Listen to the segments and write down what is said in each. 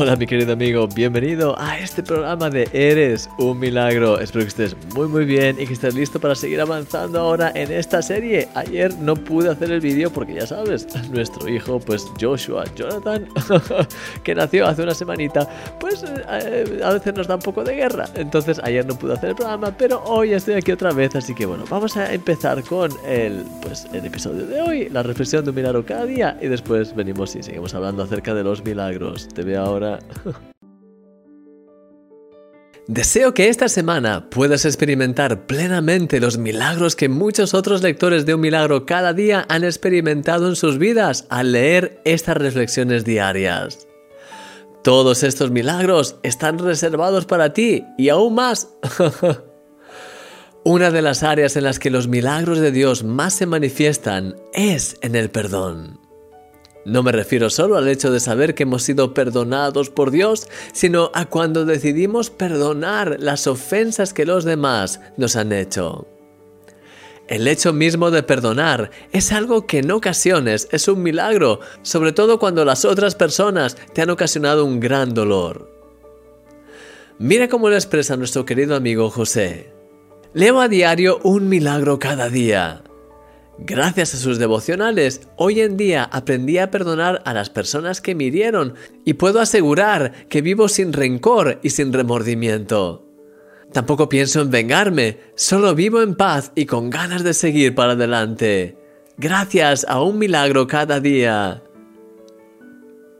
Hola mi querido amigo, bienvenido a este programa de Eres un Milagro. Espero que estés muy muy bien y que estés listo para seguir avanzando ahora en esta serie. Ayer no pude hacer el vídeo porque ya sabes, nuestro hijo, pues Joshua Jonathan, que nació hace una semanita, pues eh, a veces nos da un poco de guerra. Entonces ayer no pude hacer el programa, pero hoy estoy aquí otra vez, así que bueno, vamos a empezar con el, pues, el episodio de hoy, la reflexión de un milagro cada día y después venimos y seguimos hablando acerca de los milagros. Te veo ahora Deseo que esta semana puedas experimentar plenamente los milagros que muchos otros lectores de un milagro cada día han experimentado en sus vidas al leer estas reflexiones diarias. Todos estos milagros están reservados para ti y aún más. Una de las áreas en las que los milagros de Dios más se manifiestan es en el perdón. No me refiero solo al hecho de saber que hemos sido perdonados por Dios, sino a cuando decidimos perdonar las ofensas que los demás nos han hecho. El hecho mismo de perdonar es algo que en ocasiones es un milagro, sobre todo cuando las otras personas te han ocasionado un gran dolor. Mira cómo lo expresa nuestro querido amigo José. Leo a diario un milagro cada día. Gracias a sus devocionales, hoy en día aprendí a perdonar a las personas que me hirieron y puedo asegurar que vivo sin rencor y sin remordimiento. Tampoco pienso en vengarme, solo vivo en paz y con ganas de seguir para adelante. Gracias a un milagro cada día.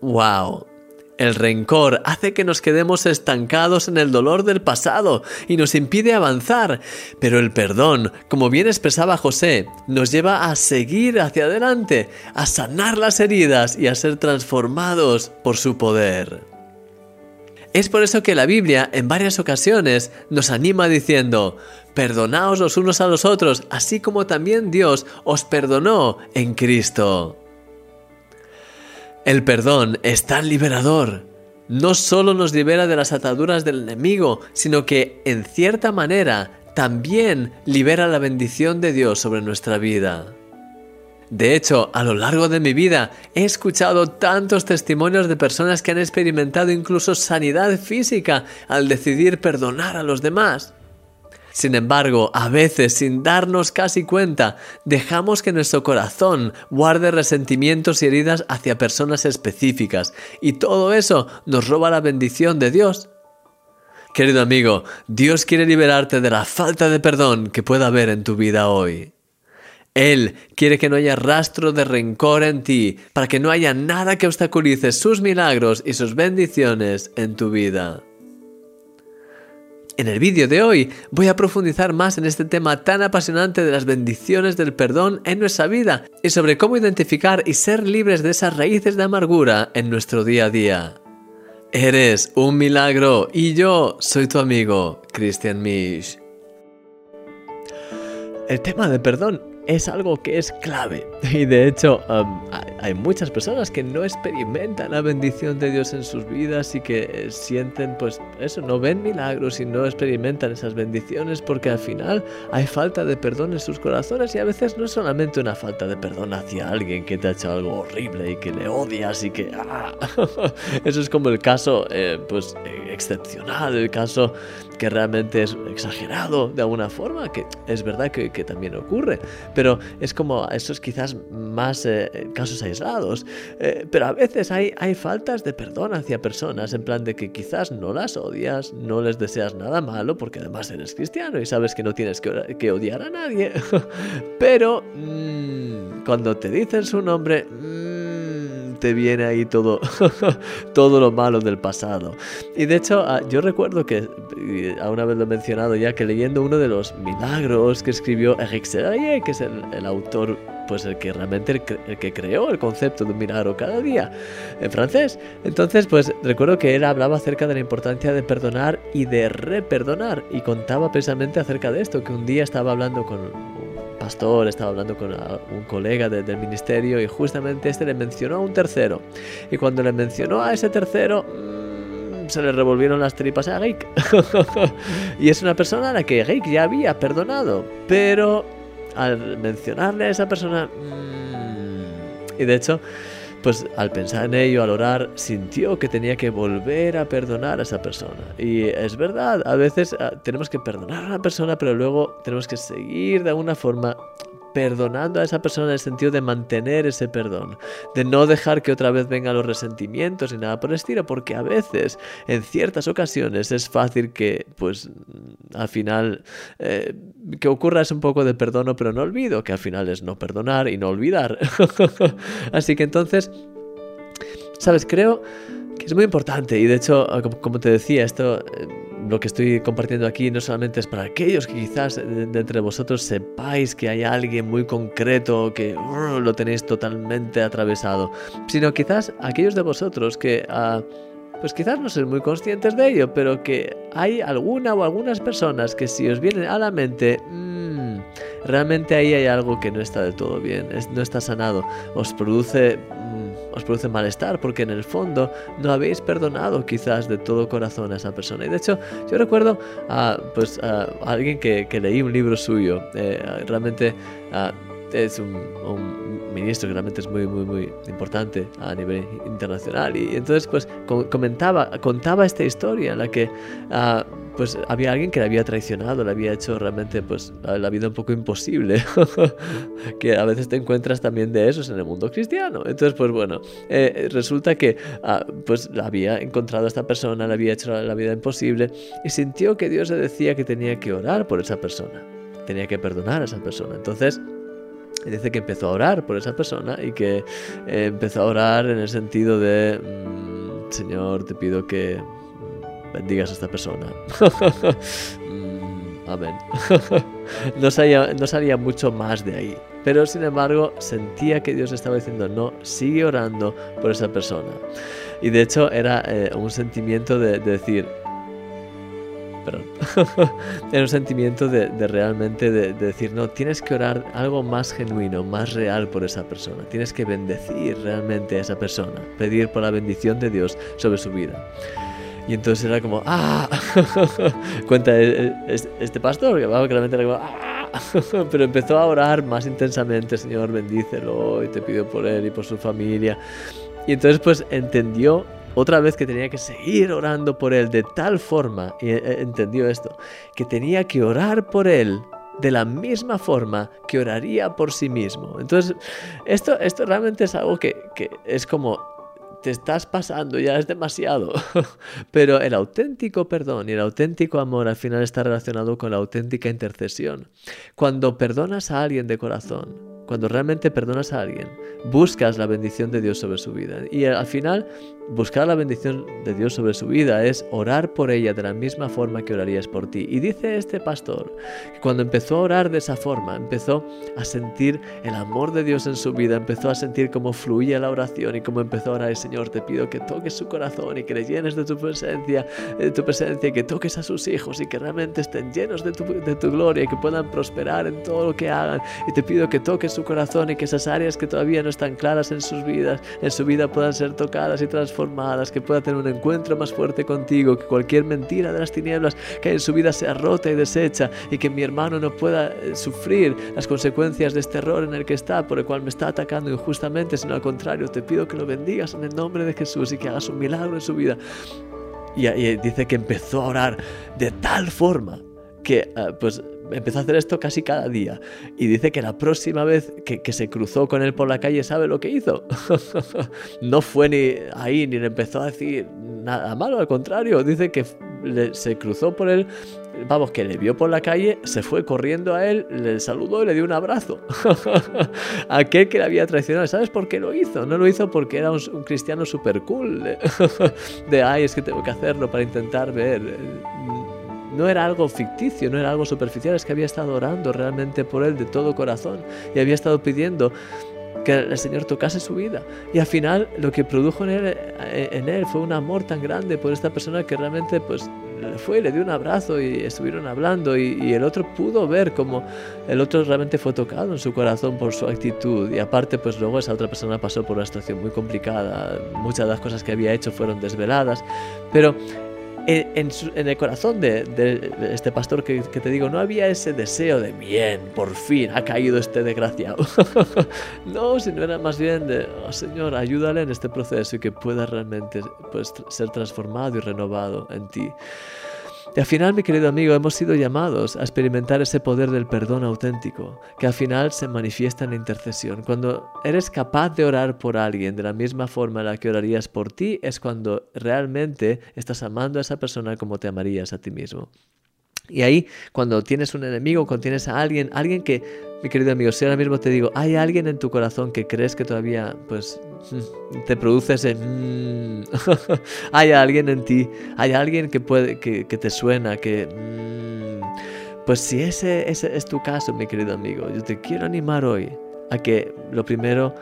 ¡Wow! El rencor hace que nos quedemos estancados en el dolor del pasado y nos impide avanzar, pero el perdón, como bien expresaba José, nos lleva a seguir hacia adelante, a sanar las heridas y a ser transformados por su poder. Es por eso que la Biblia en varias ocasiones nos anima diciendo, perdonaos los unos a los otros, así como también Dios os perdonó en Cristo. El perdón es tan liberador. No solo nos libera de las ataduras del enemigo, sino que, en cierta manera, también libera la bendición de Dios sobre nuestra vida. De hecho, a lo largo de mi vida he escuchado tantos testimonios de personas que han experimentado incluso sanidad física al decidir perdonar a los demás. Sin embargo, a veces, sin darnos casi cuenta, dejamos que nuestro corazón guarde resentimientos y heridas hacia personas específicas, y todo eso nos roba la bendición de Dios. Querido amigo, Dios quiere liberarte de la falta de perdón que pueda haber en tu vida hoy. Él quiere que no haya rastro de rencor en ti, para que no haya nada que obstaculice sus milagros y sus bendiciones en tu vida. En el vídeo de hoy voy a profundizar más en este tema tan apasionante de las bendiciones del perdón en nuestra vida y sobre cómo identificar y ser libres de esas raíces de amargura en nuestro día a día. Eres un milagro y yo soy tu amigo, Christian Misch. El tema del perdón es algo que es clave. Y de hecho, um, hay muchas personas que no experimentan la bendición de Dios en sus vidas y que eh, sienten, pues eso, no ven milagros y no experimentan esas bendiciones porque al final hay falta de perdón en sus corazones y a veces no es solamente una falta de perdón hacia alguien que te ha hecho algo horrible y que le odias y que... ¡ah! Eso es como el caso, eh, pues, excepcional, el caso que realmente es exagerado de alguna forma, que es verdad que también ocurre pero es como esos quizás más eh, casos aislados. Eh, pero a veces hay, hay faltas de perdón hacia personas, en plan de que quizás no las odias, no les deseas nada malo, porque además eres cristiano y sabes que no tienes que, odiar a nadie. pero mm, cuando te dicen su nombre... Mm, te viene ahí todo, todo lo malo del pasado. Y de hecho, ah, yo recuerdo que, a una vez lo he mencionado ya, que leyendo uno de los milagros que escribió Eric Serraye, que es el, autor pues el que realmente el, que creó el concepto de un milagro cada día en francés. Entonces, pues recuerdo que él hablaba acerca de la importancia de perdonar y de reperdonar y contaba precisamente acerca de esto, que un día estaba hablando con pastor estaba hablando con un colega del ministerio y justamente este le mencionó a un tercero. Y cuando le mencionó a ese tercero, mm, se le revolvieron las tripas a Rick. y es una persona a la que Rick ya había perdonado, pero al mencionarle a esa persona... Mm, y de hecho, pues al pensar en ello, al orar, sintió que tenía que volver a perdonar a esa persona. Y es verdad, a veces ah, tenemos que perdonar a una persona, pero luego tenemos que seguir de alguna forma perdonando a esa persona en el sentido de mantener ese perdón, de no dejar que otra vez vengan los resentimientos ni nada por el estilo, porque a veces, en ciertas ocasiones, es fácil que, pues, al final, eh, que ocurra es un poco de perdono, pero no olvido, que al final es no perdonar y no olvidar. Así que entonces, sabes, creo que es muy importante y de hecho, como te decía, esto eh, lo que estoy compartiendo aquí no solamente es para aquellos que quizás de, entre vosotros sepáis que hay alguien muy concreto que lo tenéis totalmente atravesado, sino quizás aquellos de vosotros que... Uh, pues quizás no sois muy conscientes de ello, pero que hay alguna o algunas personas que si os vienen a la mente, mmm, realmente ahí hay algo que no está del todo bien, no está sanado, os produce os produce malestar porque en el fondo no habéis perdonado quizás de todo corazón a esa persona. Y de hecho, yo recuerdo a, pues, a alguien que, leí un libro suyo, eh, realmente es un, ministro que realmente es muy, muy, muy importante a nivel internacional. Y, entonces, pues, comentaba, contaba esta historia en la que ah, pues había alguien que le había traicionado, le había hecho realmente pues la vida un poco imposible, que a veces te encuentras también de esos en el mundo cristiano. Entonces, pues bueno, eh, resulta que ah, pues había encontrado a esta persona, le había hecho la, vida imposible y sintió que Dios le decía que tenía que orar por esa persona, tenía que perdonar a esa persona. Entonces, dice que empezó a orar por esa persona y que eh, empezó a orar en el sentido de, mm, Señor, te pido que bendigas a esta persona. Mm, amén. no, salía, no salía mucho más de ahí. Pero sin embargo sentía que Dios estaba diciendo, no, sigue orando por esa persona. Y de hecho era eh, un sentimiento de, decir, perdón, era un sentimiento de, realmente de, de, decir, no, tienes que orar algo más genuino, más real por esa persona. Tienes que bendecir realmente a esa persona, pedir por la bendición de Dios sobre su vida. Y entonces era como, ¡ah! Cuenta eh, eh, este pastor, que claramente era como, ¡ah! Pero empezó a orar más intensamente, Señor, bendícelo y te pido por él y por su familia. Y entonces pues entendió otra vez que tenía que seguir orando por él de tal forma, y eh, entendió esto, que tenía que orar por él de la misma forma que oraría por sí mismo. Entonces, esto, esto realmente es algo que, que es como te estás pasando, ya es demasiado. Pero el auténtico perdón y el auténtico amor al final está relacionado con la auténtica intercesión. Cuando perdonas a alguien de corazón, cuando realmente perdonas a alguien, buscas la bendición de Dios sobre su vida. Y al final, buscar la bendición de Dios sobre su vida es orar por ella de la misma forma que orarías por ti. Y dice este pastor que cuando empezó a orar de esa forma, empezó a sentir el amor de Dios en su vida, empezó a sentir cómo fluía la oración y cómo empezó a orar, Señor, te pido que toques su corazón y que le llenes de tu presencia, de tu presencia, y que toques a sus hijos y que realmente estén llenos de tu, de tu gloria y que puedan prosperar en todo lo que hagan. Y te pido que toques su corazón y que esas áreas que todavía no están claras en sus vidas, en su vida puedan ser tocadas y transformadas, que pueda tener un encuentro más fuerte contigo, que cualquier mentira de las tinieblas que hay en su vida sea rota y deshecha y que mi hermano no pueda eh, sufrir las consecuencias de este error en el que está, por el cual me está atacando injustamente, sino al contrario, te pido que lo bendigas en el nombre de Jesús y que hagas un milagro en su vida. Y, dice que empezó a orar de tal forma que eh, pues empezó a hacer esto casi cada día. Y dice que la próxima vez que, se cruzó con él por la calle, ¿sabe lo que hizo? no fue ni ahí ni le empezó a decir nada malo, al contrario, dice que se cruzó por él, vamos, que le vio por la calle, se fue corriendo a él, le saludó y le dio un abrazo. Aquel que le había traicionado, ¿sabes por qué lo hizo? No lo hizo porque era un, cristiano super cool, de, ay, es que tengo que hacerlo para intentar ver no era algo ficticio, no era algo superficial, es que había estado orando realmente por él de todo corazón y había estado pidiendo que el Señor tocase su vida. Y al final lo que produjo en él, él fue un amor tan grande por esta persona que realmente pues fue y le dio un abrazo y estuvieron hablando y, el otro pudo ver como el otro realmente fue tocado en su corazón por su actitud. Y aparte pues luego esa otra persona pasó por una situación muy complicada, muchas de las cosas que había hecho fueron desveladas, pero en, el corazón de, este pastor que, te digo, no había ese deseo de bien, por fin ha caído este desgraciado. no, sino era más bien de, oh, Señor, ayúdale en este proceso y que pueda realmente pues, ser transformado y renovado en ti. Y al final, mi querido amigo, hemos sido llamados a experimentar ese poder del perdón auténtico, que al final se manifiesta en la intercesión. Cuando eres capaz de orar por alguien de la misma forma en la que orarías por ti, es cuando realmente estás amando a esa persona como te amarías a ti mismo. Y ahí, cuando tienes un enemigo, cuando tienes a alguien, alguien que, mi querido amigo, si ahora mismo te digo, hay alguien en tu corazón que crees que todavía, pues, te produce ese... Mm, hay alguien en ti, hay alguien que, puede, que, te suena, que... Mm, pues si ese, ese es tu caso, mi querido amigo, yo te quiero animar hoy a que lo primero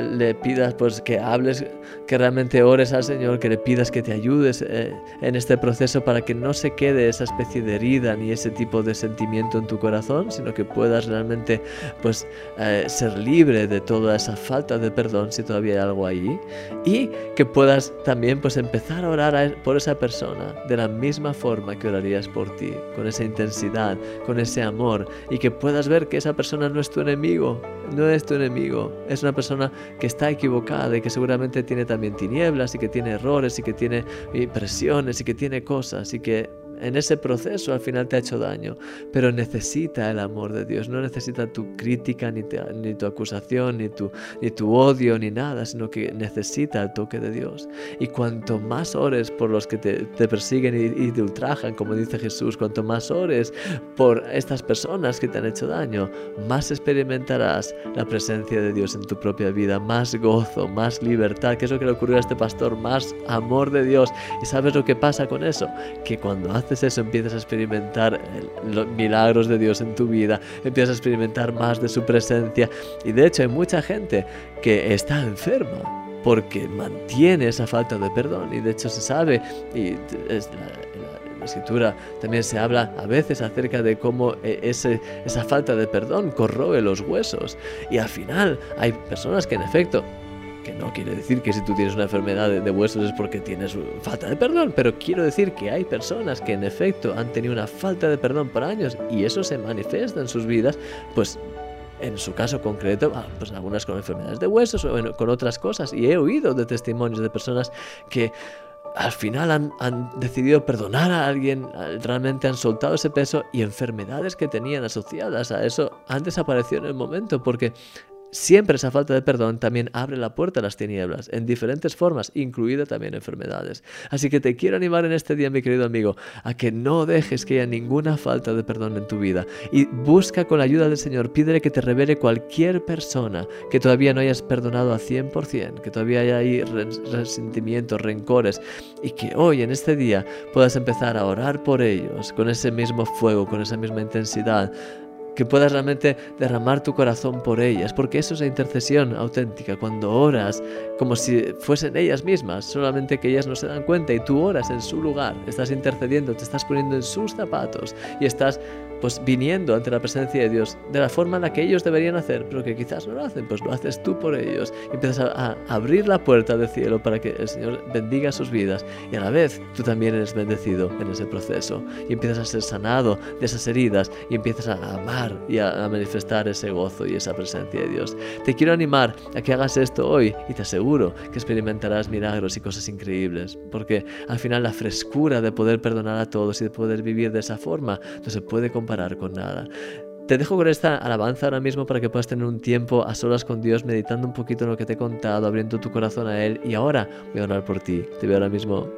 le pidas pues que hables, que realmente ores al Señor, que le pidas que te ayudes eh, en este proceso para que no se quede esa especie de herida ni ese tipo de sentimiento en tu corazón, sino que puedas realmente pues eh, ser libre de toda esa falta de perdón si todavía hay algo ahí. Y que puedas también pues empezar a orar por esa persona de la misma forma que orarías por ti, con esa intensidad, con ese amor y que puedas ver que esa persona no es tu enemigo, no es tu enemigo, es una persona que está equivocada y que seguramente tiene también tinieblas y que tiene errores y que tiene impresiones y que tiene cosas y que en ese proceso al final te ha hecho daño, pero necesita el amor de Dios, no necesita tu crítica, ni, ni tu acusación, ni tu, ni tu odio, ni nada, sino que necesita el toque de Dios. Y cuanto más ores por los que te, persiguen y, y, te ultrajan, como dice Jesús, cuanto más ores por estas personas que te han hecho daño, más experimentarás la presencia de Dios en tu propia vida, más gozo, más libertad, que es lo que le ocurrió a este pastor, más amor de Dios. ¿Y sabes lo que pasa con eso? Que cuando haces eso, empiezas a experimentar los milagros de Dios en tu vida, empiezas a experimentar más de su presencia. Y de hecho hay mucha gente que está enferma porque mantiene esa falta de perdón. Y de hecho se sabe, y es la, la escritura también se habla a veces acerca de cómo eh, ese, esa falta de perdón corroe los huesos. Y al final hay personas que en efecto que no quiere decir que si tú tienes una enfermedad de, huesos es porque tienes falta de perdón, pero quiero decir que hay personas que en efecto han tenido una falta de perdón por años y eso se manifiesta en sus vidas, pues en su caso concreto, ah, pues algunas con enfermedades de huesos o con otras cosas. Y he oído de testimonios de personas que al final han, han, decidido perdonar a alguien, realmente han soltado ese peso y enfermedades que tenían asociadas a eso han desaparecido en el momento porque Siempre esa falta de perdón también abre la puerta a las tinieblas, en diferentes formas, incluida también enfermedades. Así que te quiero animar en este día, mi querido amigo, a que no dejes que haya ninguna falta de perdón en tu vida y busca con la ayuda del Señor, pídele que te revele cualquier persona que todavía no hayas perdonado a 100%, que todavía haya ahí resentimientos, rencores y que hoy en este día puedas empezar a orar por ellos con ese mismo fuego, con esa misma intensidad que puedas realmente derramar tu corazón por ellas, porque eso es la intercesión auténtica, cuando oras como si fuesen ellas mismas, solamente que ellas no se dan cuenta y tú oras en su lugar, estás intercediendo, te estás poniendo en sus zapatos y estás pues viniendo ante la presencia de Dios de la forma en la que ellos deberían hacer, pero que quizás no lo hacen, pues lo haces tú por ellos y empiezas a, abrir la puerta del cielo para que el Señor bendiga sus vidas y a la vez tú también eres bendecido en ese proceso y empiezas a ser sanado de esas heridas y empiezas a amar y a, a manifestar ese gozo y esa presencia de Dios. Te quiero animar a que hagas esto hoy y te aseguro que experimentarás milagros y cosas increíbles, porque al final la frescura de poder perdonar a todos y de poder vivir de esa forma no se puede comparar con nada. Te dejo con esta alabanza ahora mismo para que puedas tener un tiempo a solas con Dios, meditando un poquito en lo que te he contado, abriendo tu corazón a Él. Y ahora voy a orar por ti. Te veo ahora mismo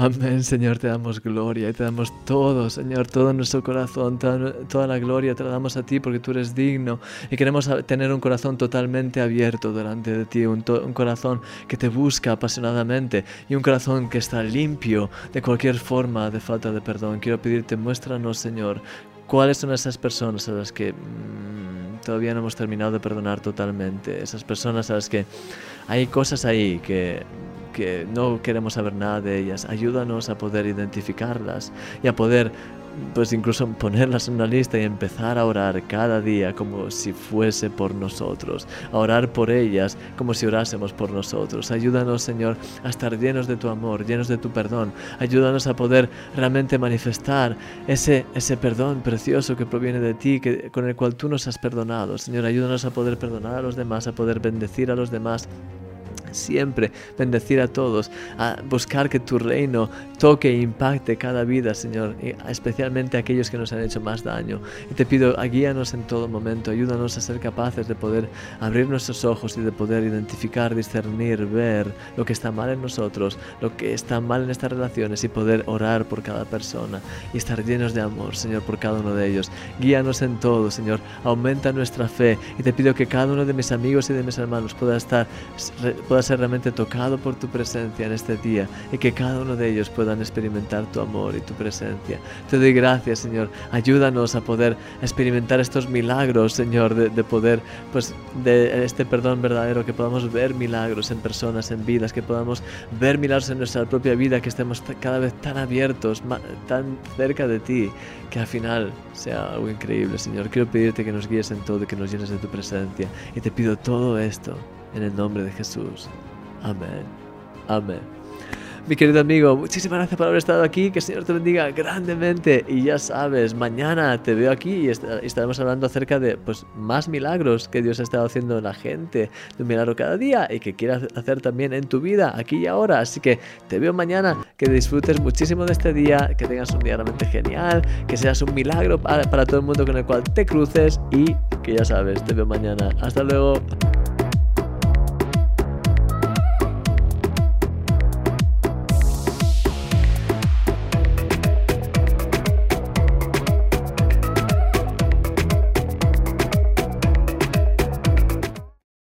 Amén, Señor, te damos gloria y te damos todo, Señor, todo nuestro corazón, toda, la gloria te la damos a ti porque tú eres digno y queremos tener un corazón totalmente abierto delante de ti, un corazón que te busca apasionadamente y un corazón que está limpio de cualquier forma de falta de perdón. Quiero pedirte, muéstranos, Señor, cuáles son esas personas a las que mm, todavía no hemos terminado de perdonar totalmente, esas personas a las que hay cosas ahí que que no queremos saber nada de ellas. Ayúdanos a poder identificarlas y a poder, pues incluso ponerlas en una lista y empezar a orar cada día como si fuese por nosotros. A orar por ellas como si orásemos por nosotros. Ayúdanos, Señor, a estar llenos de tu amor, llenos de tu perdón. Ayúdanos a poder realmente manifestar ese, ese perdón precioso que proviene de ti, que, con el cual tú nos has perdonado. Señor, ayúdanos a poder perdonar a los demás, a poder bendecir a los demás siempre bendecir a todos, a buscar que tu reino toque e impacte cada vida, Señor, especialmente a aquellos que nos han hecho más daño. Y te pido, guíanos en todo momento, ayúdanos a ser capaces de poder abrir nuestros ojos y de poder identificar, discernir, ver lo que está mal en nosotros, lo que está mal en estas relaciones y poder orar por cada persona y estar llenos de amor, Señor, por cada uno de ellos. Guíanos en todo, Señor, aumenta nuestra fe y te pido que cada uno de mis amigos y de mis hermanos pueda estar, pueda ser realmente tocado por tu presencia en este día y que cada uno de ellos puedan experimentar tu amor y tu presencia. Te doy gracias, Señor. Ayúdanos a poder experimentar estos milagros, Señor, de, poder, pues, de este perdón verdadero, que podamos ver milagros en personas, en vidas, que podamos ver milagros en nuestra propia vida, que estemos cada vez tan abiertos, tan cerca de ti, que al final sea algo increíble, Señor. Quiero pedirte que nos guíes en todo y que nos llenes de tu presencia. Y te pido todo esto en el nombre de Jesús. Amén. Amén. Mi querido amigo, muchísimas gracias por haber estado aquí, que el Señor te bendiga grandemente y ya sabes, mañana te veo aquí y estaremos hablando acerca de pues, más milagros que Dios ha estado haciendo en la gente, de un milagro cada día y que quiera hacer también en tu vida, aquí y ahora. Así que te veo mañana, que disfrutes muchísimo de este día, que tengas un día realmente genial, que seas un milagro para todo el mundo con el cual te cruces y que ya sabes, te veo mañana. Hasta luego.